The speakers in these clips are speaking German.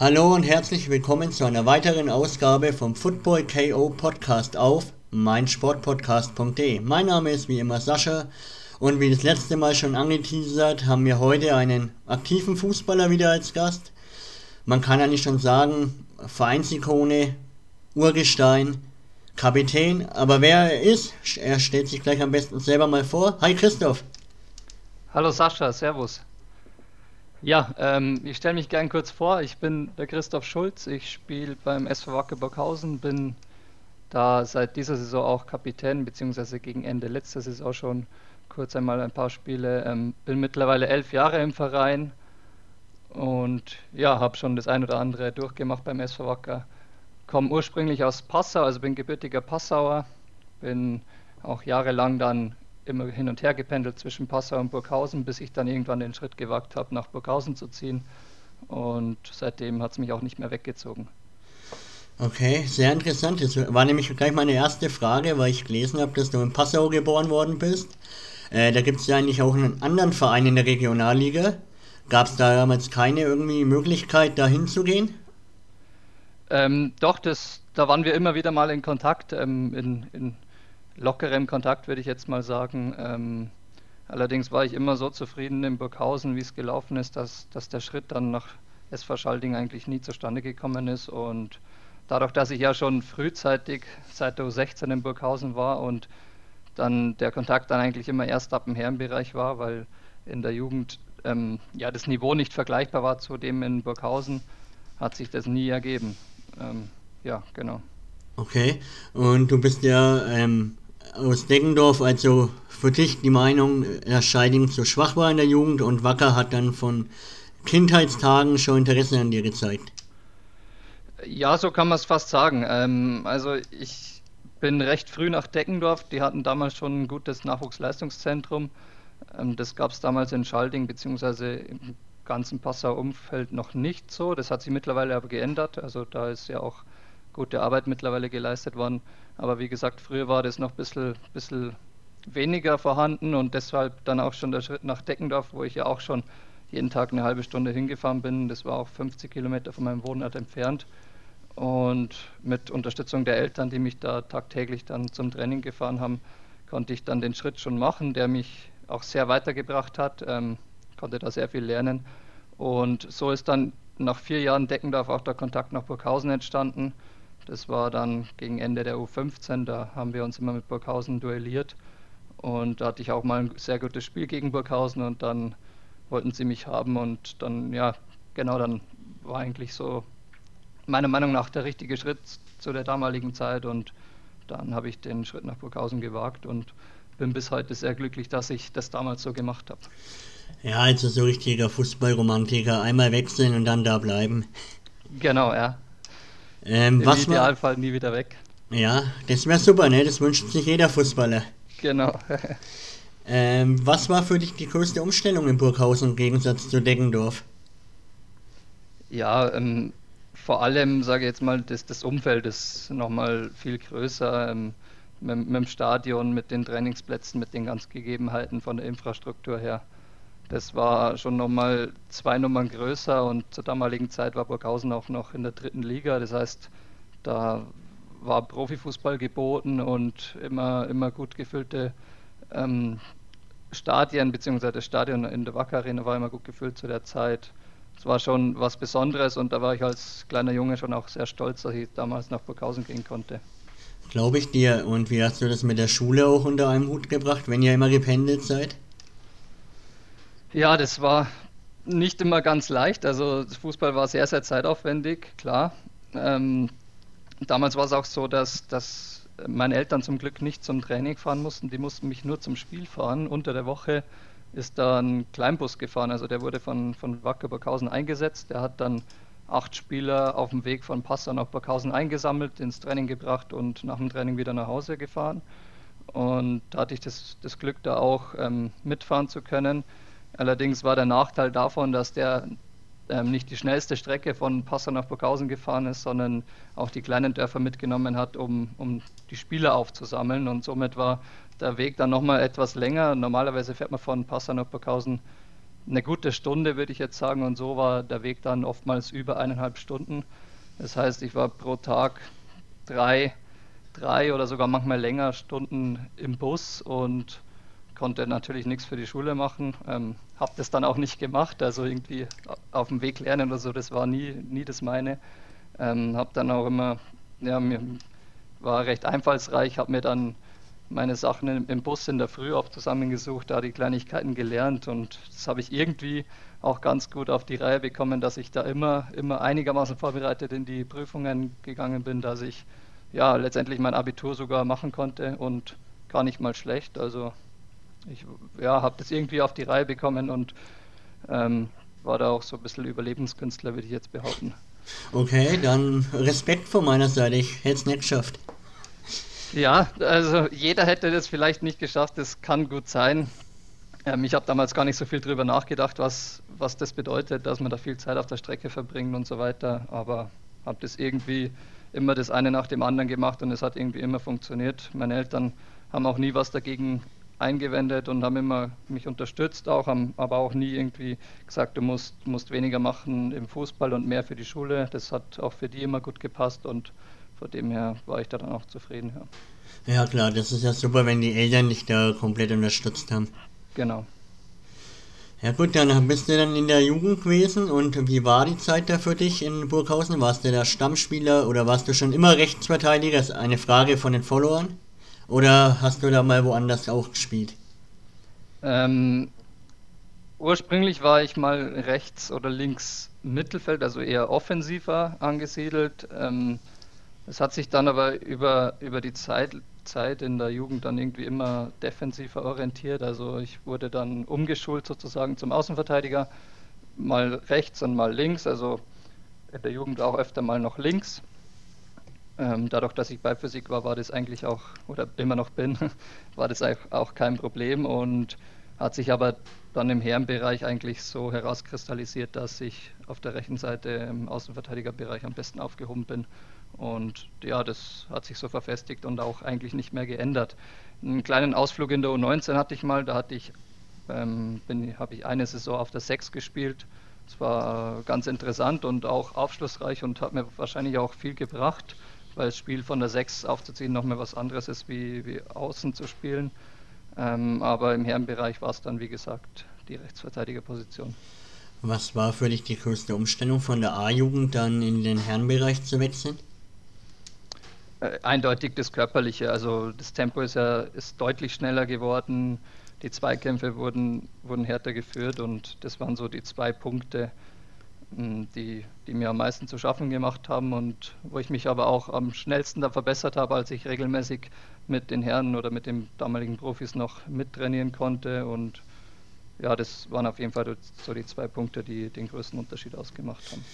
Hallo und herzlich willkommen zu einer weiteren Ausgabe vom Football KO Podcast auf meinsportpodcast.de. Mein Name ist wie immer Sascha und wie das letzte Mal schon angeteasert, haben wir heute einen aktiven Fußballer wieder als Gast. Man kann eigentlich schon sagen, Vereinsikone, Urgestein, Kapitän. Aber wer er ist, er stellt sich gleich am besten selber mal vor. Hi Christoph. Hallo Sascha, Servus. Ja, ähm, ich stelle mich gern kurz vor. Ich bin der Christoph Schulz. Ich spiele beim SV Wacke Burghausen, bin da seit dieser Saison auch Kapitän, beziehungsweise gegen Ende letzter Saison schon kurz einmal ein paar Spiele. Ähm, bin mittlerweile elf Jahre im Verein und ja, habe schon das ein oder andere durchgemacht beim SV Wacker. Komme ursprünglich aus Passau, also bin gebürtiger Passauer, bin auch jahrelang dann immer hin und her gependelt zwischen Passau und Burghausen, bis ich dann irgendwann den Schritt gewagt habe, nach Burghausen zu ziehen. Und seitdem hat es mich auch nicht mehr weggezogen. Okay, sehr interessant. Das war nämlich gleich meine erste Frage, weil ich gelesen habe, dass du in Passau geboren worden bist. Äh, da gibt es ja eigentlich auch einen anderen Verein in der Regionalliga. Gab es da damals keine irgendwie Möglichkeit, da hinzugehen? Ähm, doch, das, da waren wir immer wieder mal in Kontakt, ähm, in, in, lockerem Kontakt würde ich jetzt mal sagen. Ähm, allerdings war ich immer so zufrieden in Burghausen, wie es gelaufen ist, dass, dass der Schritt dann nach SV Schalding eigentlich nie zustande gekommen ist und dadurch, dass ich ja schon frühzeitig seit der U16 in Burghausen war und dann der Kontakt dann eigentlich immer erst ab dem Herrenbereich war, weil in der Jugend ähm, ja das Niveau nicht vergleichbar war zu dem in Burghausen, hat sich das nie ergeben. Ähm, ja, genau. Okay, und du bist ja ähm, aus Deggendorf, also für dich die Meinung, dass Scheiding zu schwach war in der Jugend und Wacker hat dann von Kindheitstagen schon Interesse an dir gezeigt. Ja, so kann man es fast sagen. Ähm, also ich bin recht früh nach Deckendorf. Die hatten damals schon ein gutes Nachwuchsleistungszentrum. Ähm, das gab es damals in Schalding beziehungsweise im ganzen Passauer Umfeld noch nicht so. Das hat sich mittlerweile aber geändert. Also da ist ja auch gute Arbeit mittlerweile geleistet worden. Aber wie gesagt, früher war das noch ein bisschen, bisschen weniger vorhanden und deshalb dann auch schon der Schritt nach Deckendorf, wo ich ja auch schon jeden Tag eine halbe Stunde hingefahren bin. Das war auch 50 Kilometer von meinem Wohnort entfernt. Und mit Unterstützung der Eltern, die mich da tagtäglich dann zum Training gefahren haben, konnte ich dann den Schritt schon machen, der mich auch sehr weitergebracht hat, ähm, konnte da sehr viel lernen. Und so ist dann nach vier Jahren Deckendorf auch der Kontakt nach Burghausen entstanden. Das war dann gegen Ende der U15, da haben wir uns immer mit Burghausen duelliert. Und da hatte ich auch mal ein sehr gutes Spiel gegen Burghausen und dann wollten sie mich haben und dann, ja, genau, dann war eigentlich so meiner Meinung nach der richtige Schritt zu der damaligen Zeit und dann habe ich den Schritt nach Burghausen gewagt und bin bis heute sehr glücklich, dass ich das damals so gemacht habe. Ja, also so richtiger Fußballromantiker, einmal wechseln und dann da bleiben. Genau, ja. Ähm, Im was Idealfall nie wieder weg. Ja, das wäre super, ne? Das wünscht sich jeder Fußballer. Genau. ähm, was war für dich die größte Umstellung in Burghausen im Gegensatz zu Deggendorf? Ja, ähm, vor allem, sage ich jetzt mal, das, das Umfeld ist nochmal viel größer ähm, mit, mit, dem Stadion, mit den Trainingsplätzen, mit den ganzen Gegebenheiten von der Infrastruktur her. Das war schon nochmal zwei Nummern größer und zur damaligen Zeit war Burghausen auch noch in der dritten Liga. Das heißt, da war Profifußball geboten und immer, immer gut gefüllte ähm, Stadien, beziehungsweise das Stadion in der Wacker Arena war immer gut gefüllt zu der Zeit es war schon was Besonderes und da war ich als kleiner Junge schon auch sehr stolz, dass ich damals nach Burghausen gehen konnte. Glaube ich dir. Und wie hast du das mit der Schule auch unter einem Hut gebracht, wenn ihr immer gependelt seid? Ja, das war nicht immer ganz leicht. Also Fußball war sehr, sehr zeitaufwendig, klar. Ähm, damals war es auch so, dass, dass meine Eltern zum Glück nicht zum Training fahren mussten. Die mussten mich nur zum Spiel fahren. Unter der Woche ist da ein Kleinbus gefahren. Also der wurde von, von Wacker Burghausen eingesetzt. Der hat dann acht Spieler auf dem Weg von Passau nach Burghausen eingesammelt, ins Training gebracht und nach dem Training wieder nach Hause gefahren. Und da hatte ich das, das Glück, da auch ähm, mitfahren zu können. Allerdings war der Nachteil davon, dass der ähm, nicht die schnellste Strecke von Passau nach Burghausen gefahren ist, sondern auch die kleinen Dörfer mitgenommen hat, um, um die Spieler aufzusammeln. Und somit war der Weg dann nochmal etwas länger. Normalerweise fährt man von Passau nach Burghausen eine gute Stunde, würde ich jetzt sagen. Und so war der Weg dann oftmals über eineinhalb Stunden. Das heißt, ich war pro Tag drei, drei oder sogar manchmal länger Stunden im Bus und konnte natürlich nichts für die Schule machen. Ähm, habe das dann auch nicht gemacht, also irgendwie auf dem Weg lernen oder so, das war nie, nie das meine. Ähm, habe dann auch immer, ja, mir war recht einfallsreich, habe mir dann meine Sachen im, Bus in der Früh auch zusammengesucht, da die Kleinigkeiten gelernt und das habe ich irgendwie auch ganz gut auf die Reihe bekommen, dass ich da immer, immer einigermaßen vorbereitet in die Prüfungen gegangen bin, dass ich ja letztendlich mein Abitur sogar machen konnte und gar nicht mal schlecht. Also ich ja, habe das irgendwie auf die Reihe bekommen und ähm, war da auch so ein bisschen Überlebenskünstler, würde ich jetzt behaupten. Okay, dann Respekt von meiner Seite. Ich hätte es nicht geschafft. Ja, also jeder hätte das vielleicht nicht geschafft, das kann gut sein. Ähm, ich habe damals gar nicht so viel drüber nachgedacht, was, was das bedeutet, dass man da viel Zeit auf der Strecke verbringt und so weiter, aber habe das irgendwie immer das eine nach dem anderen gemacht und es hat irgendwie immer funktioniert. Meine Eltern haben auch nie was dagegen eingewendet und haben immer mich unterstützt, auch haben aber auch nie irgendwie gesagt, du musst, musst weniger machen im Fußball und mehr für die Schule. Das hat auch für die immer gut gepasst und von dem her war ich da dann auch zufrieden. Ja. ja klar, das ist ja super, wenn die Eltern dich da komplett unterstützt haben. Genau. Ja gut, dann bist du dann in der Jugend gewesen und wie war die Zeit da für dich in Burghausen? Warst du da Stammspieler oder warst du schon immer Rechtsverteidiger? Das ist eine Frage von den Followern. Oder hast du da mal woanders auch gespielt? Ähm, ursprünglich war ich mal rechts oder links Mittelfeld, also eher offensiver angesiedelt. Ähm, es hat sich dann aber über, über die Zeit, Zeit in der Jugend dann irgendwie immer defensiver orientiert. Also ich wurde dann umgeschult sozusagen zum Außenverteidiger, mal rechts und mal links. Also in der Jugend auch öfter mal noch links. Ähm, dadurch, dass ich bei Physik war, war das eigentlich auch, oder immer noch bin, war das auch kein Problem und hat sich aber dann im Herrenbereich eigentlich so herauskristallisiert, dass ich auf der rechten Seite im Außenverteidigerbereich am besten aufgehoben bin. Und ja, das hat sich so verfestigt und auch eigentlich nicht mehr geändert. Einen kleinen Ausflug in der U19 hatte ich mal, da hatte ich, ähm, habe ich eine Saison auf der 6 gespielt. Das war ganz interessant und auch aufschlussreich und hat mir wahrscheinlich auch viel gebracht weil das Spiel von der 6 aufzuziehen nochmal was anderes ist, wie, wie außen zu spielen. Ähm, aber im Herrenbereich war es dann, wie gesagt, die Rechtsverteidigerposition. Was war für dich die größte Umstellung von der A-Jugend dann in den Herrenbereich zu wechseln? Äh, eindeutig das Körperliche. Also das Tempo ist ja ist deutlich schneller geworden. Die Zweikämpfe wurden, wurden härter geführt und das waren so die zwei Punkte, die, die mir am meisten zu schaffen gemacht haben und wo ich mich aber auch am schnellsten da verbessert habe, als ich regelmäßig mit den Herren oder mit den damaligen Profis noch mittrainieren konnte. Und ja, das waren auf jeden Fall so die zwei Punkte, die den größten Unterschied ausgemacht haben.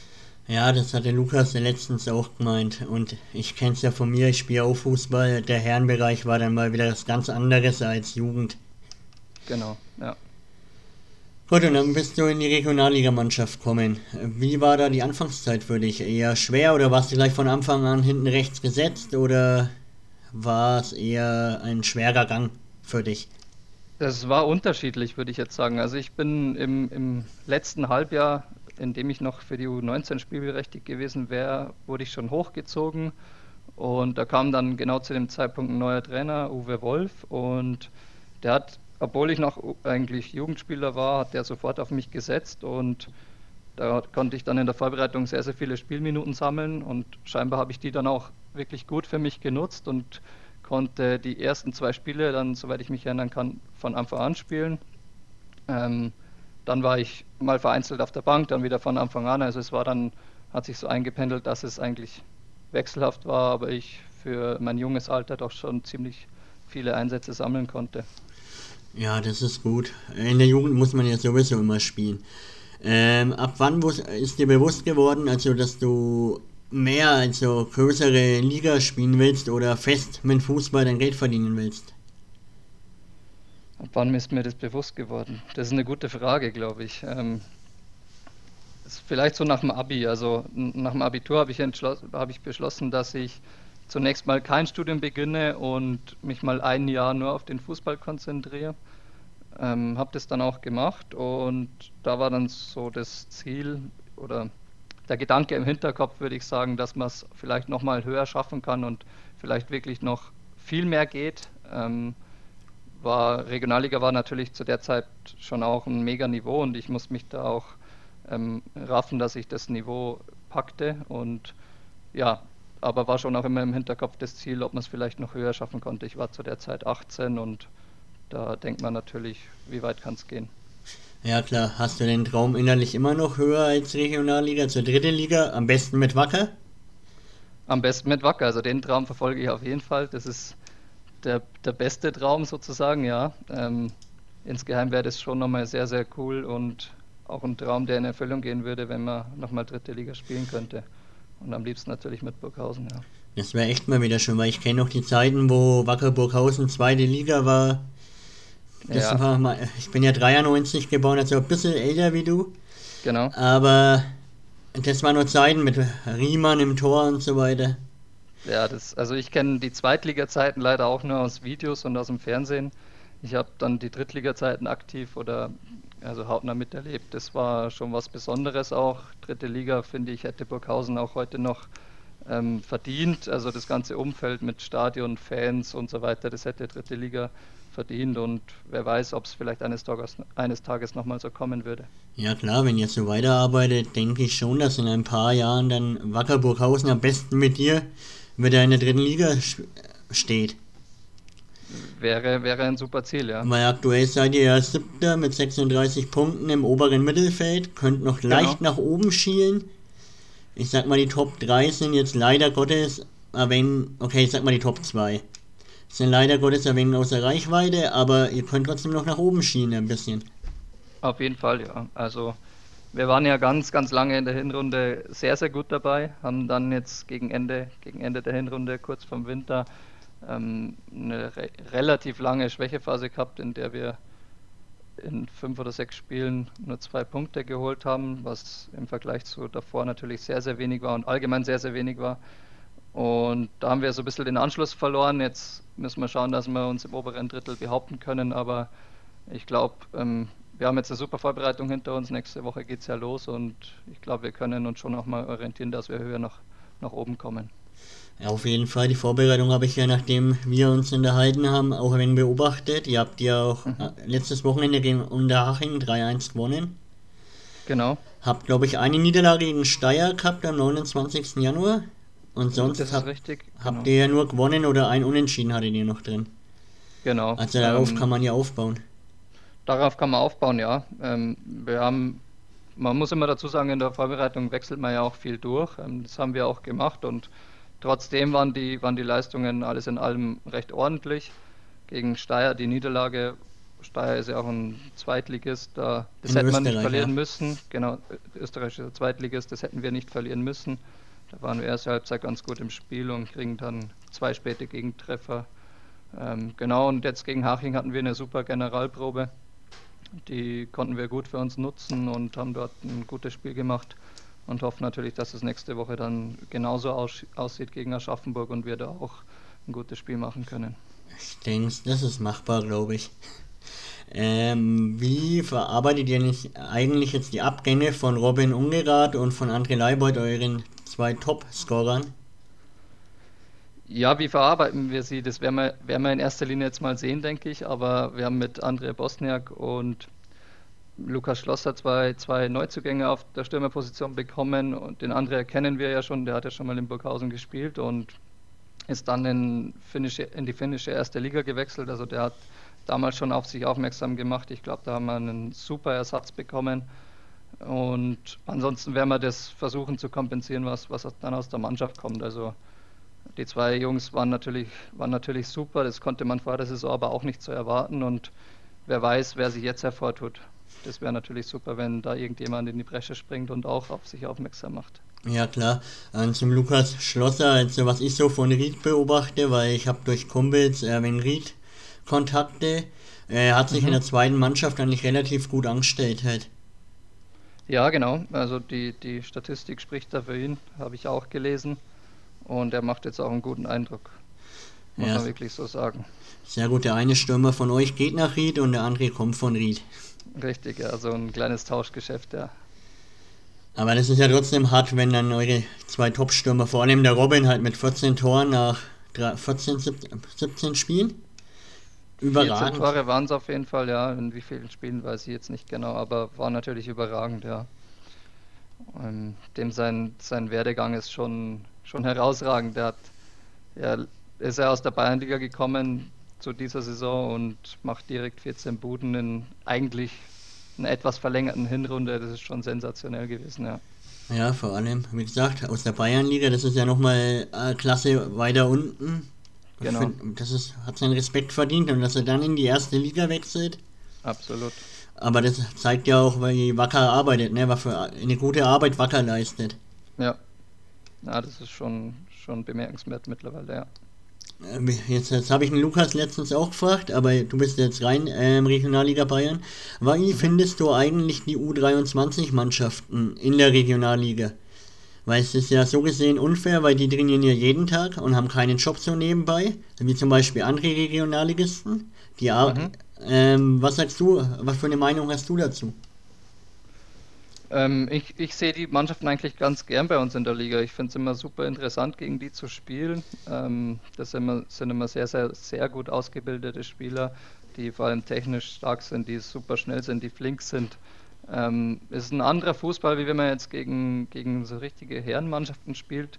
Ja, das hatte Lukas letztens auch gemeint. Und ich kenne es ja von mir, ich spiele auch Fußball. Der Herrenbereich war dann mal wieder was ganz anderes als Jugend. Genau, ja. Gut, und dann bist du in die Regionalligamannschaft gekommen. Wie war da die Anfangszeit für dich? Eher schwer oder warst du gleich von Anfang an hinten rechts gesetzt oder war es eher ein schwerer Gang für dich? Das war unterschiedlich, würde ich jetzt sagen. Also ich bin im, im letzten Halbjahr, in dem ich noch für die U19 spielberechtigt gewesen wäre, wurde ich schon hochgezogen. Und da kam dann genau zu dem Zeitpunkt ein neuer Trainer, Uwe Wolf, und der hat obwohl ich noch eigentlich Jugendspieler war, hat der sofort auf mich gesetzt und da konnte ich dann in der Vorbereitung sehr, sehr viele Spielminuten sammeln und scheinbar habe ich die dann auch wirklich gut für mich genutzt und konnte die ersten zwei Spiele dann, soweit ich mich erinnern kann, von Anfang an spielen. Ähm, dann war ich mal vereinzelt auf der Bank, dann wieder von Anfang an. Also es war dann, hat sich so eingependelt, dass es eigentlich wechselhaft war, aber ich für mein junges Alter doch schon ziemlich viele Einsätze sammeln konnte. Ja, das ist gut. In der Jugend muss man ja sowieso immer spielen. Ähm, ab wann ist dir bewusst geworden, also dass du mehr, also größere Liga spielen willst oder fest mit Fußball dein Geld verdienen willst? Ab wann ist mir das bewusst geworden? Das ist eine gute Frage, glaube ich. Ähm, vielleicht so nach dem Abi. Also nach dem Abitur habe ich, hab ich beschlossen, dass ich zunächst mal kein Studium beginne und mich mal ein Jahr nur auf den Fußball konzentriere. Ähm, habe das dann auch gemacht und da war dann so das Ziel oder der Gedanke im Hinterkopf, würde ich sagen, dass man es vielleicht nochmal höher schaffen kann und vielleicht wirklich noch viel mehr geht. Ähm, war, Regionalliga war natürlich zu der Zeit schon auch ein mega Niveau und ich muss mich da auch ähm, raffen, dass ich das Niveau packte und ja, aber war schon auch immer im Hinterkopf das Ziel, ob man es vielleicht noch höher schaffen konnte. Ich war zu der Zeit 18 und da denkt man natürlich, wie weit kann es gehen. Ja klar, hast du den Traum innerlich immer noch höher als Regionalliga zur dritte Liga? Am besten mit Wacker? Am besten mit Wacker, also den Traum verfolge ich auf jeden Fall. Das ist der, der beste Traum sozusagen, ja. Ähm, insgeheim wäre das schon nochmal sehr, sehr cool und auch ein Traum, der in Erfüllung gehen würde, wenn man nochmal dritte Liga spielen könnte. Und am liebsten natürlich mit Burghausen, ja. Das wäre echt mal wieder schön, weil ich kenne noch die Zeiten, wo Wacker Burghausen zweite Liga war. Das ja. war mal, ich bin ja 93 geboren, also ein bisschen älter wie du. Genau. Aber das waren nur Zeiten mit Riemann im Tor und so weiter. Ja, das, also ich kenne die Zweitliga-Zeiten leider auch nur aus Videos und aus dem Fernsehen. Ich habe dann die Drittliga-Zeiten aktiv oder also hautnah miterlebt. Das war schon was Besonderes auch. Dritte Liga, finde ich, hätte Burghausen auch heute noch ähm, verdient. Also das ganze Umfeld mit Stadion, Fans und so weiter, das hätte dritte Liga verdient und wer weiß, ob es vielleicht eines Tages, eines Tages nochmal so kommen würde. Ja klar, wenn ihr so weiterarbeitet, denke ich schon, dass in ein paar Jahren dann Wacker Burghausen am besten mit dir wieder in der dritten Liga steht. Wäre, wäre ein super Ziel, ja. Weil aktuell seid ihr ja siebter mit 36 Punkten im oberen Mittelfeld, könnt noch genau. leicht nach oben schielen. Ich sag mal, die Top 3 sind jetzt leider Gottes, wenn, okay, ich sag mal die Top 2. Sind leider Gottes wenig außer Reichweite, aber ihr könnt trotzdem noch nach oben schielen ein bisschen. Auf jeden Fall, ja. Also wir waren ja ganz, ganz lange in der Hinrunde sehr, sehr gut dabei, haben dann jetzt gegen Ende, gegen Ende der Hinrunde, kurz vom Winter, ähm, eine re relativ lange Schwächephase gehabt, in der wir in fünf oder sechs Spielen nur zwei Punkte geholt haben, was im Vergleich zu davor natürlich sehr, sehr wenig war und allgemein sehr, sehr wenig war. Und da haben wir so ein bisschen den Anschluss verloren. Jetzt müssen wir schauen, dass wir uns im oberen Drittel behaupten können, aber ich glaube, ähm, wir haben jetzt eine super Vorbereitung hinter uns. Nächste Woche geht es ja los und ich glaube, wir können uns schon auch mal orientieren, dass wir höher nach, nach oben kommen. Ja, auf jeden Fall. Die Vorbereitung habe ich ja, nachdem wir uns unterhalten haben, auch ein wenig beobachtet. Ihr habt ja auch mhm. Äh, letztes Wochenende gegen Unterhaching 3-1 gewonnen. Genau. Habt, glaube ich, eine Niederlage gegen Steyr gehabt am 29. Januar. Und sonst hab, richtig, habt genau. ihr ja nur gewonnen oder ein Unentschieden hattet ihr noch drin. Genau. Also darauf ähm, kann man ja aufbauen. Darauf kann man aufbauen, ja. Ähm, wir haben, man muss immer dazu sagen, in der Vorbereitung wechselt man ja auch viel durch. Ähm, das haben wir auch gemacht und trotzdem waren die, waren die Leistungen alles in allem recht ordentlich. Gegen Steyr die Niederlage. Steyr ist ja auch ein Zweitligist, da, das in hätte man nicht verlieren ja. müssen. Genau, österreichischer Zweitligist, das hätten wir nicht verlieren müssen. Da waren wir erste Halbzeit ganz gut im Spiel und kriegen dann zwei späte Gegentreffer. Ähm, genau, und jetzt gegen Haching hatten wir eine super Generalprobe. Die konnten wir gut für uns nutzen und haben dort ein gutes Spiel gemacht und hoffen natürlich, dass es nächste Woche dann genauso aus aussieht gegen Aschaffenburg und wir da auch ein gutes Spiel machen können. Ich denke, das ist machbar, glaube ich. Ähm, wie verarbeitet ihr nicht eigentlich jetzt die Abgänge von Robin Ungerath und von André Leibold, euren zwei Top-Scorern? Ja, wie verarbeiten wir sie? Das werden wir, werden wir in erster Linie jetzt mal sehen, denke ich. Aber wir haben mit André Bosniak und Lukas Schlosser zwei, zwei Neuzugänge auf der Stürmerposition bekommen. Und den André kennen wir ja schon, der hat ja schon mal in Burghausen gespielt und ist dann in, finnische, in die finnische erste Liga gewechselt. Also der hat damals schon auf sich aufmerksam gemacht. Ich glaube, da haben wir einen super Ersatz bekommen. Und ansonsten werden wir das versuchen zu kompensieren, was, was dann aus der Mannschaft kommt. Also die zwei Jungs waren natürlich, waren natürlich super, das konnte man vor der Saison aber auch nicht so erwarten und wer weiß, wer sich jetzt hervortut. Das wäre natürlich super, wenn da irgendjemand in die Bresche springt und auch auf sich aufmerksam macht. Ja klar, und zum Lukas Schlosser, also was ich so von Ried beobachte, weil ich habe durch Kumpels Erwin Ried Kontakte, er hat sich mhm. in der zweiten Mannschaft eigentlich relativ gut angestellt halt. Ja, genau. Also die, die Statistik spricht da für ihn, habe ich auch gelesen. Und er macht jetzt auch einen guten Eindruck. muss ja. man wirklich so sagen. Sehr gut, der eine Stürmer von euch geht nach Ried und der andere kommt von Ried. Richtig, ja, so ein kleines Tauschgeschäft, ja. Aber das ist ja trotzdem hart, wenn dann eure zwei Top-Stürmer, vor allem der Robin, halt mit 14 Toren nach 14, 17 Spielen. Überragend. 14 Tore waren es auf jeden Fall, ja. In wie vielen Spielen weiß ich jetzt nicht genau, aber war natürlich überragend, ja. Ähm, dem sein, sein Werdegang ist schon, schon herausragend. Der hat, ja, ist er aus der Bayernliga gekommen zu dieser Saison und macht direkt 14 Buden in eigentlich einer etwas verlängerten Hinrunde. Das ist schon sensationell gewesen, ja. Ja, vor allem, wie gesagt, aus der Bayernliga, das ist ja nochmal äh, Klasse weiter unten. Genau. Find, das ist, hat seinen Respekt verdient und dass er dann in die erste Liga wechselt. Absolut. Aber das zeigt ja auch, wie Wacker arbeitet, ne? was für eine gute Arbeit Wacker leistet. Ja. Ja, das ist schon, schon bemerkenswert mittlerweile, ja. Ähm, jetzt, jetzt habe ich den Lukas letztens auch gefragt, aber du bist jetzt rein ähm, Regionalliga Bayern. Wie findest du eigentlich die U23-Mannschaften in der Regionalliga? Weil es ist ja so gesehen unfair, weil die trainieren ja jeden Tag und haben keinen Job so nebenbei, wie zum Beispiel andere Regionalligisten. Die mhm. ähm, was sagst du, was für eine Meinung hast du dazu? Ähm, ich, ich sehe die Mannschaften eigentlich ganz gern bei uns in der Liga. Ich finde es immer super interessant, gegen die zu spielen. Ähm, das sind immer, sind immer sehr, sehr, sehr gut ausgebildete Spieler, die vor allem technisch stark sind, die super schnell sind, die flink sind. Ähm, ist ein anderer Fußball, wie wenn man jetzt gegen, gegen so richtige Herrenmannschaften spielt.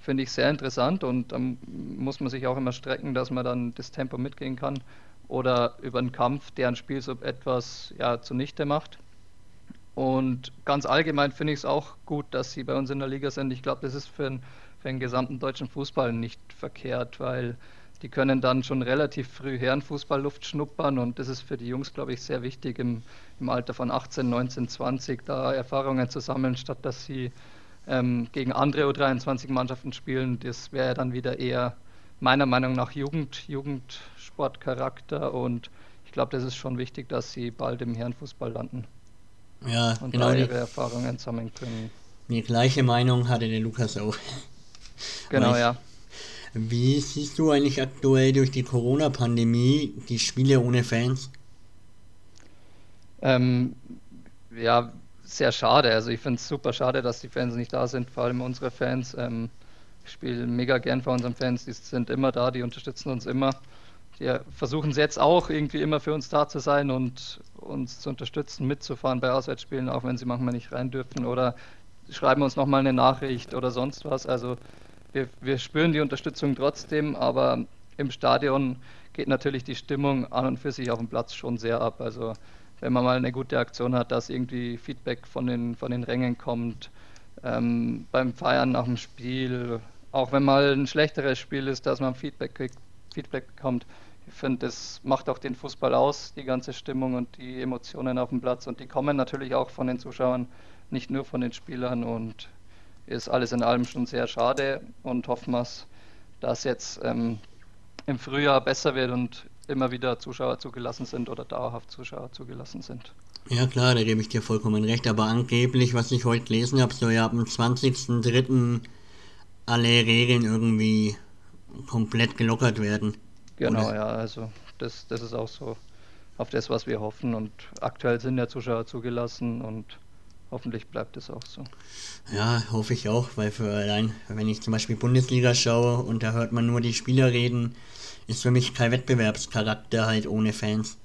Finde ich sehr interessant und dann muss man sich auch immer strecken, dass man dann das Tempo mitgehen kann oder über einen Kampf deren Spiel so etwas ja, zunichte macht. Und ganz allgemein finde ich es auch gut, dass sie bei uns in der Liga sind. Ich glaube, das ist für, ein, für den gesamten deutschen Fußball nicht verkehrt, weil die können dann schon relativ früh Herrenfußballluft schnuppern und das ist für die Jungs, glaube ich, sehr wichtig im, im Alter von 18, 19, 20 da Erfahrungen zu sammeln, statt dass sie ähm, gegen andere U23-Mannschaften spielen. Das wäre dann wieder eher meiner Meinung nach Jugend, Jugendsportcharakter und ich glaube, das ist schon wichtig, dass sie bald im Herrenfußball landen. Ja, und genau. Da ihre Erfahrungen sammeln können. Die gleiche Meinung hatte der Lukas auch. Genau, ich, ja. Wie siehst du eigentlich aktuell durch die Corona-Pandemie die Spiele ohne Fans? Ähm, ja, sehr schade. Also ich finde es super schade, dass die Fans nicht da sind, vor allem unsere Fans. Ähm, ich spiele mega gern vor unseren Fans, die sind immer da, die unterstützen uns immer. Die versuchen es jetzt auch irgendwie immer für uns da zu sein und uns zu unterstützen, mitzufahren bei Auswärtsspielen, auch wenn sie manchmal nicht rein dürfen oder schreiben uns nochmal eine Nachricht oder sonst was. Also wir, wir spüren die Unterstützung trotzdem, aber im Stadion geht natürlich die Stimmung an und für sich auf dem Platz schon sehr ab. Also wenn man mal eine gute Aktion hat, dass irgendwie Feedback von den, von den Rängen kommt, ähm, beim Feiern nach dem Spiel, auch wenn mal ein schlechteres Spiel ist, dass man Feedback kriegt, Feedback bekommt. Ich finde, das macht auch den Fußball aus, die ganze Stimmung und die Emotionen auf dem Platz. Und die kommen natürlich auch von den Zuschauern, nicht nur von den Spielern. Und ist alles in allem schon sehr schade und hoffen wir, dass jetzt ähm, im Frühjahr besser wird und immer wieder Zuschauer zugelassen sind oder dauerhaft Zuschauer zugelassen sind. Ja klar, da gebe ich dir vollkommen recht, aber angeblich, was ich heute gelesen habe, soll ja ab dem 20.03. alle Regeln irgendwie komplett gelockert werden. Genau, ja, also das, das ist auch so auf das, was wir hoffen und aktuell sind ja Zuschauer zugelassen und hoffentlich bleibt es auch so. Ja, hoffe ich auch, weil für allein, wenn ich zum Beispiel Bundesliga schaue und da hört man nur die Spieler reden, ist für mich kein Wettbewerbscharakter halt ohne Fans.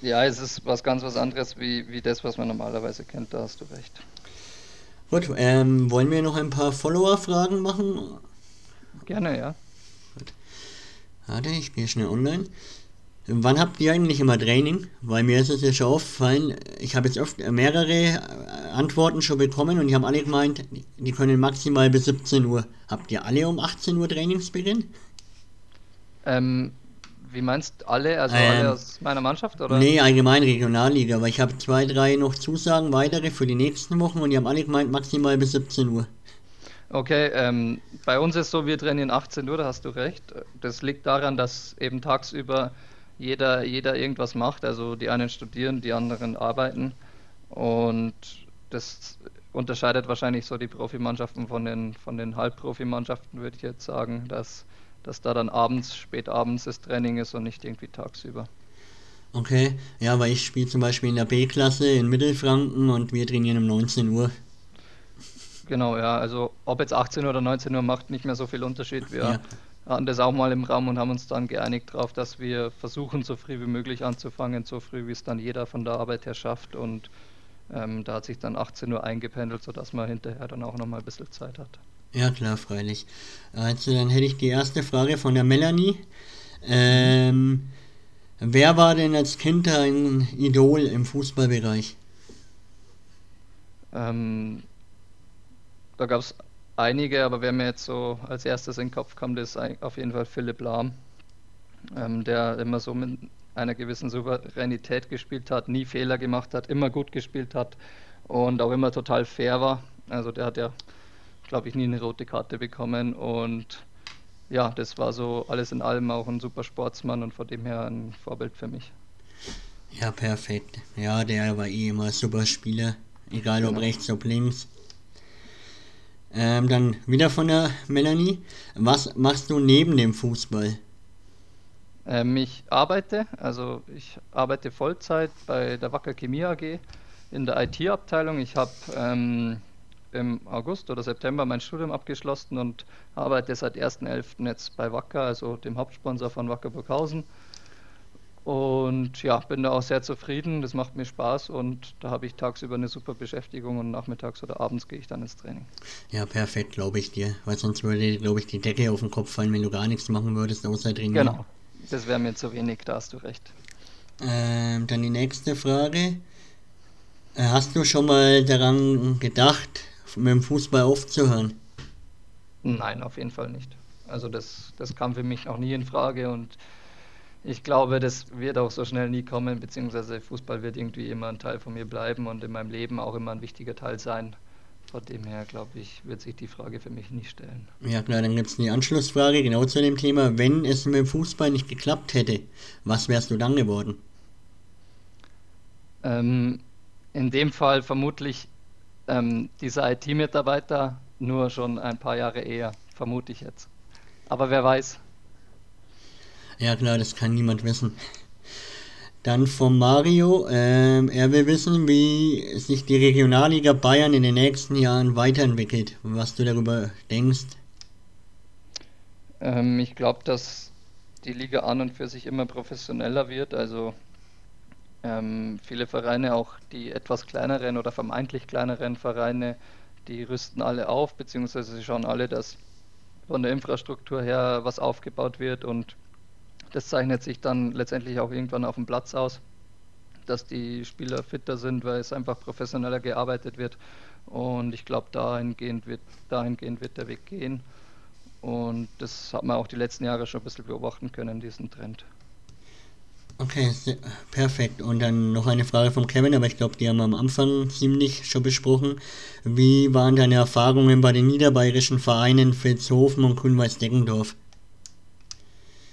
Ja, es ist was ganz was anderes wie, wie das, was man normalerweise kennt, da hast du recht. Gut, ähm, wollen wir noch ein paar Follower-Fragen machen? Gerne, ja. Warte, ich bin schnell online. Wann habt ihr eigentlich immer Training? Weil mir ist es ja schon aufgefallen, ich habe jetzt oft mehrere äh, Antworten schon bekommen und die haben alle gemeint, die können maximal bis 17 Uhr. Habt ihr alle um 18 Uhr Trainingsbeginn? Ähm, wie meinst du alle? Also ähm, alle aus meiner Mannschaft? Oder? Nee, allgemein Regionalliga, weil ich habe zwei, drei noch Zusagen weitere für die nächsten Wochen und die haben alle gemeint maximal bis 17 Uhr. Okay, ähm, bei uns ist so, wir trainieren 18 Uhr, da hast du recht. Das liegt daran, dass eben tagsüber jeder, jeder irgendwas macht. Also die einen studieren, die anderen arbeiten. Und das unterscheidet wahrscheinlich so die Profimannschaften von den, von den Halbprofimannschaften, würde ich jetzt sagen, dass dass da dann abends, spät abends das Training ist und nicht irgendwie tagsüber. Okay, ja, weil ich spiele zum Beispiel in der B-Klasse in Mittelfranken und wir trainieren um 19 Uhr. Genau, ja, also ob jetzt 18 Uhr oder 19 Uhr macht nicht mehr so viel Unterschied. Wir ja. hatten das auch mal im Raum und haben uns dann geeinigt darauf, dass wir versuchen, so früh wie möglich anzufangen, so früh wie es dann jeder von der Arbeit her schafft und ähm, da hat sich dann 18 Uhr eingependelt, sodass man hinterher dann auch nochmal ein bisschen Zeit hat. Ja, klar, freilich. Also dann hätte ich die erste Frage von der Melanie. Ähm, wer war denn als Kind ein Idol im Fußballbereich? Ähm, da gab es einige, aber wer mir jetzt so als erstes in den Kopf kam, das ist auf jeden Fall Philipp Lahm, ähm, der immer so mit einer gewissen Souveränität gespielt hat, nie Fehler gemacht hat, immer gut gespielt hat und auch immer total fair war. Also der hat ja glaube ich, nie eine rote Karte bekommen. Und ja, das war so alles in allem auch ein super Sportsmann und von dem her ein Vorbild für mich. Ja, perfekt. Ja, der war eh immer super Spieler, egal genau. ob rechts, ob links. Ähm, dann wieder von der Melanie. Was machst du neben dem Fußball? Ähm, ich arbeite, also ich arbeite Vollzeit bei der Wacker Chemie AG in der IT-Abteilung. Ich habe ähm, im August oder September mein Studium abgeschlossen und arbeite seit 1.11. jetzt bei Wacker, also dem Hauptsponsor von Wacker Burghausen. Und ja, bin da auch sehr zufrieden, das macht mir Spaß und da habe ich tagsüber eine super Beschäftigung und nachmittags oder abends gehe ich dann ins Training. Ja, perfekt, glaube ich dir, weil sonst würde, glaube ich, die Decke auf den Kopf fallen, wenn du gar nichts machen würdest außer Training. Genau, das wäre mir zu wenig, da hast du recht. Ähm, dann die nächste Frage. Äh, hast du schon mal daran gedacht, mit dem Fußball aufzuhören? Nein, auf jeden Fall nicht. Also das, das kam für mich auch nie in Frage und ich glaube, das wird auch so schnell nie kommen, beziehungsweise Fußball wird irgendwie immer ein Teil von mir bleiben und in meinem Leben auch immer ein wichtiger Teil sein. Von dem her, glaube ich, wird sich die Frage für mich nicht stellen. Ja klar, dann gibt es die Anschlussfrage genau zu dem Thema. Wenn es mit dem Fußball nicht geklappt hätte, was wärst du dann geworden? Ähm, in dem Fall vermutlich ähm, dieser IT-Mitarbeiter nur schon ein paar Jahre eher, vermute ich jetzt. Aber wer weiß. Ja klar, das kann niemand wissen. Dann von Mario, ähm, er will wissen, wie sich die Regionalliga Bayern in den nächsten Jahren weiterentwickelt, was du darüber denkst. Ähm, ich glaube, dass die Liga an und für sich immer professioneller wird. Also ähm, viele Vereine, auch die etwas kleineren oder vermeintlich kleineren Vereine, die rüsten alle auf, beziehungsweise sie schauen alle, dass von der Infrastruktur her was aufgebaut wird und das zeichnet sich dann letztendlich auch irgendwann auf dem Platz aus, dass die Spieler fitter sind, weil es einfach professioneller gearbeitet wird und ich glaube, dahingehend wird, dahingehend wird der Weg gehen und das hat man auch die letzten Jahre schon ein bisschen beobachten können, diesen Trend. Okay, perfekt. Und dann noch eine Frage von Kevin, aber ich glaube, die haben wir am Anfang ziemlich schon besprochen. Wie waren deine Erfahrungen bei den niederbayerischen Vereinen Vilshofen und Grünweiß Deckendorf?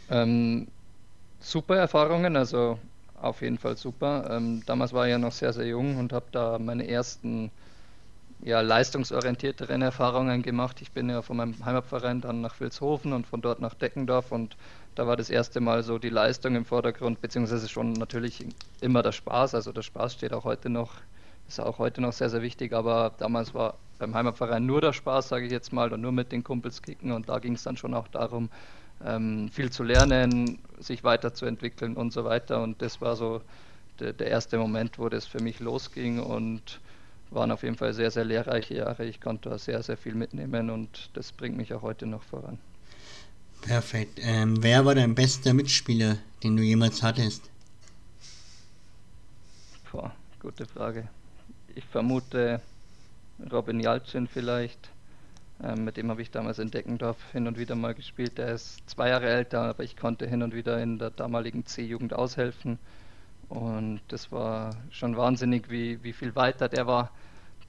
Ähm, super Erfahrungen, also auf jeden Fall super. Ähm, damals war ich ja noch sehr, sehr jung und habe da meine ersten ja, leistungsorientierteren Erfahrungen gemacht. Ich bin ja von meinem Heimatverein dann nach Vilshofen und von dort nach Deckendorf und da war das erste Mal so die Leistung im Vordergrund, beziehungsweise schon natürlich immer der Spaß. Also der Spaß steht auch heute noch, ist auch heute noch sehr, sehr wichtig, aber damals war beim Heimatverein nur der Spaß, sage ich jetzt mal, und nur mit den Kumpels kicken und da ging es dann schon auch darum, ähm, viel zu lernen, sich weiterzuentwickeln und so weiter. Und das war so der, der erste Moment, wo das für mich losging und waren auf jeden Fall sehr, sehr lehrreiche Jahre. Ich konnte da sehr, sehr viel mitnehmen und das bringt mich auch heute noch voran. Perfekt. Ähm, wer war dein bester Mitspieler, den du jemals hattest? Boah, gute Frage. Ich vermute Robin Jalcin vielleicht. Ähm, mit dem habe ich damals in Deckendorf hin und wieder mal gespielt. Der ist zwei Jahre älter, aber ich konnte hin und wieder in der damaligen C-Jugend aushelfen. Und das war schon wahnsinnig, wie, wie viel weiter der war.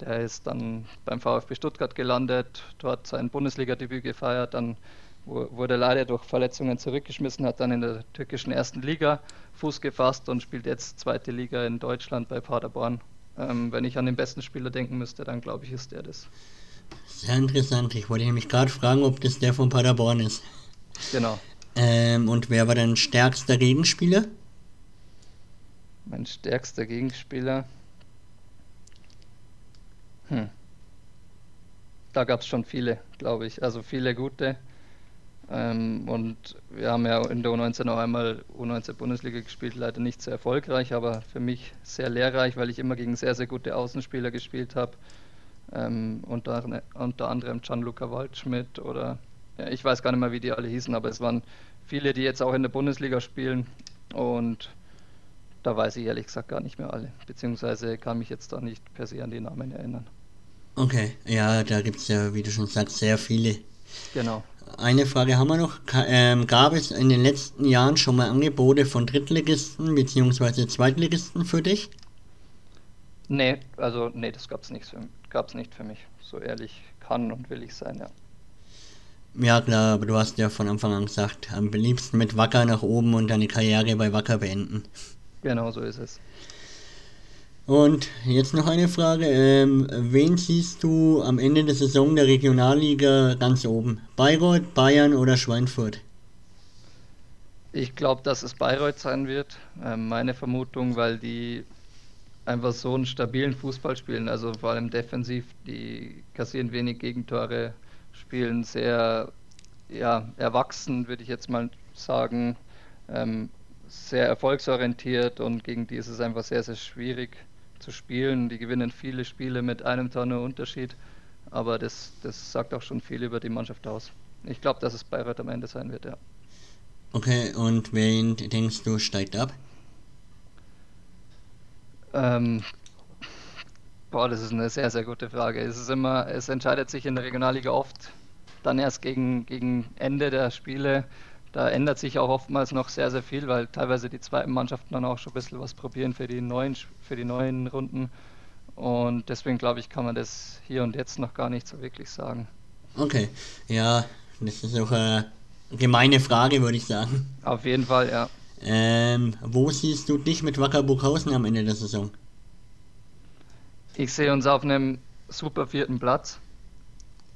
Der ist dann beim VfB Stuttgart gelandet, dort sein Bundesliga-Debüt gefeiert, dann wurde leider durch Verletzungen zurückgeschmissen, hat dann in der türkischen ersten Liga Fuß gefasst und spielt jetzt zweite Liga in Deutschland bei Paderborn. Ähm, wenn ich an den besten Spieler denken müsste, dann glaube ich, ist der das. Sehr interessant. Ich wollte nämlich gerade fragen, ob das der von Paderborn ist. Genau. Ähm, und wer war dein stärkster Gegenspieler? Mein stärkster Gegenspieler. Hm. Da gab es schon viele, glaube ich. Also viele gute. Ähm, und wir haben ja in der U19 auch einmal U19 Bundesliga gespielt, leider nicht sehr erfolgreich, aber für mich sehr lehrreich, weil ich immer gegen sehr, sehr gute Außenspieler gespielt habe. Ähm, unter, unter anderem Gianluca Waldschmidt oder ja, ich weiß gar nicht mehr, wie die alle hießen, aber es waren viele, die jetzt auch in der Bundesliga spielen und da weiß ich ehrlich gesagt gar nicht mehr alle, beziehungsweise kann mich jetzt da nicht per se an die Namen erinnern. Okay, ja, da gibt es ja, wie du schon sagst, sehr viele. Genau. Eine Frage haben wir noch. Ähm, gab es in den letzten Jahren schon mal Angebote von Drittligisten bzw. Zweitligisten für dich? Nee, also nee, das gab es nicht, gab's nicht für mich. So ehrlich kann und will ich sein, ja. Ja klar, aber du hast ja von Anfang an gesagt, am liebsten mit Wacker nach oben und deine Karriere bei Wacker beenden. Genau, so ist es. Und jetzt noch eine Frage. Ähm, wen siehst du am Ende der Saison der Regionalliga ganz oben? Bayreuth, Bayern oder Schweinfurt? Ich glaube, dass es Bayreuth sein wird. Ähm, meine Vermutung, weil die einfach so einen stabilen Fußball spielen. Also vor allem defensiv, die kassieren wenig Gegentore, spielen sehr ja, erwachsen, würde ich jetzt mal sagen. Ähm, sehr erfolgsorientiert und gegen die ist es einfach sehr, sehr schwierig zu spielen. Die gewinnen viele Spiele mit einem Tor Unterschied, aber das, das sagt auch schon viel über die Mannschaft aus. Ich glaube, dass es Bayreuth am Ende sein wird, ja. Okay, und wen denkst du steigt ab? Ähm, boah, das ist eine sehr, sehr gute Frage. Es ist immer, es entscheidet sich in der Regionalliga oft dann erst gegen, gegen Ende der Spiele, da ändert sich auch oftmals noch sehr, sehr viel, weil teilweise die zweiten Mannschaften dann auch schon ein bisschen was probieren für die neuen, für die neuen Runden. Und deswegen glaube ich, kann man das hier und jetzt noch gar nicht so wirklich sagen. Okay, ja, das ist auch eine gemeine Frage, würde ich sagen. Auf jeden Fall, ja. Ähm, wo siehst du dich mit Wacker Burghausen am Ende der Saison? Ich sehe uns auf einem super vierten Platz.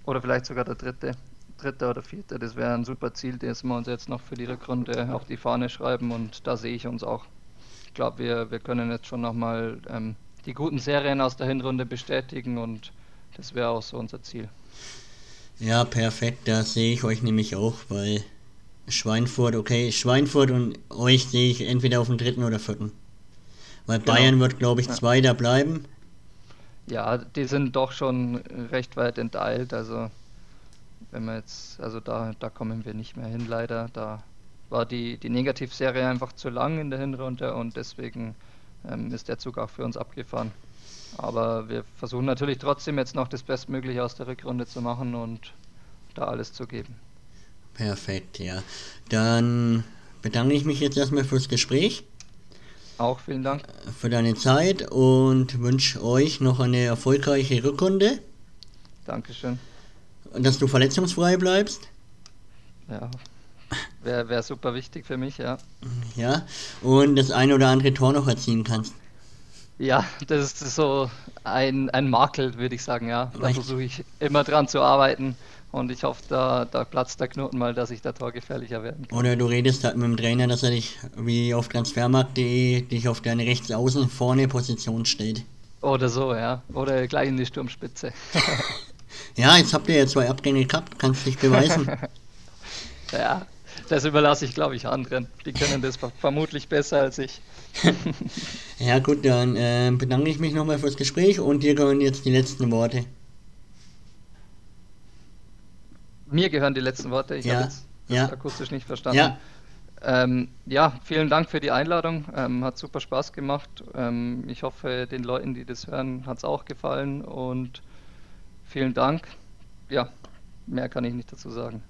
Oder vielleicht sogar der dritte dritter oder vierter. Das wäre ein super Ziel, das wir uns jetzt noch für die Rückrunde auf die Fahne schreiben und da sehe ich uns auch. Ich glaube, wir, wir können jetzt schon nochmal ähm, die guten Serien aus der Hinrunde bestätigen und das wäre auch so unser Ziel. Ja, perfekt, da sehe ich euch nämlich auch, weil Schweinfurt, okay, Schweinfurt und euch sehe ich entweder auf dem dritten oder vierten. Weil genau. Bayern wird, glaube ich, ja. Zweiter bleiben. Ja, die sind doch schon recht weit enteilt, also wenn wir jetzt, also da, da kommen wir nicht mehr hin leider. Da war die, die Negativserie einfach zu lang in der Hinrunde und deswegen ähm, ist der Zug auch für uns abgefahren. Aber wir versuchen natürlich trotzdem jetzt noch das Bestmögliche aus der Rückrunde zu machen und da alles zu geben. Perfekt, ja. Dann bedanke ich mich jetzt erstmal fürs Gespräch. Auch vielen Dank. Für deine Zeit und wünsche euch noch eine erfolgreiche Rückrunde. Dankeschön dass du verletzungsfrei bleibst. Ja, wäre wär super wichtig für mich, ja. Ja, und das ein oder andere Tor noch erzielen kannst. Ja, das ist so ein, ein Makel, würde ich sagen, ja. Da versuche ich immer dran zu arbeiten und ich hoffe, da, da platzt der Knoten mal, dass ich da torgefährlicher werden kann. Oder du redest halt mit dem Trainer, dass er dich wie auf transfermarkt.de dich auf deine rechtsaußen vorne Position stellt. Oder so, ja. Oder gleich in die Sturmspitze. Ja, jetzt habt ihr ja zwei Abgänge gehabt, kannst dich beweisen. ja, das überlasse ich, glaube ich, anderen. Die können das vermutlich besser als ich. ja, gut, dann äh, bedanke ich mich nochmal fürs Gespräch und dir gehören jetzt die letzten Worte. Mir gehören die letzten Worte. Ich ja, habe jetzt ja. akustisch nicht verstanden. Ja. Ähm, ja, vielen Dank für die Einladung. Ähm, hat super Spaß gemacht. Ähm, ich hoffe, den Leuten, die das hören, hat es auch gefallen und Vielen Dank. Ja, mehr kann ich nicht dazu sagen.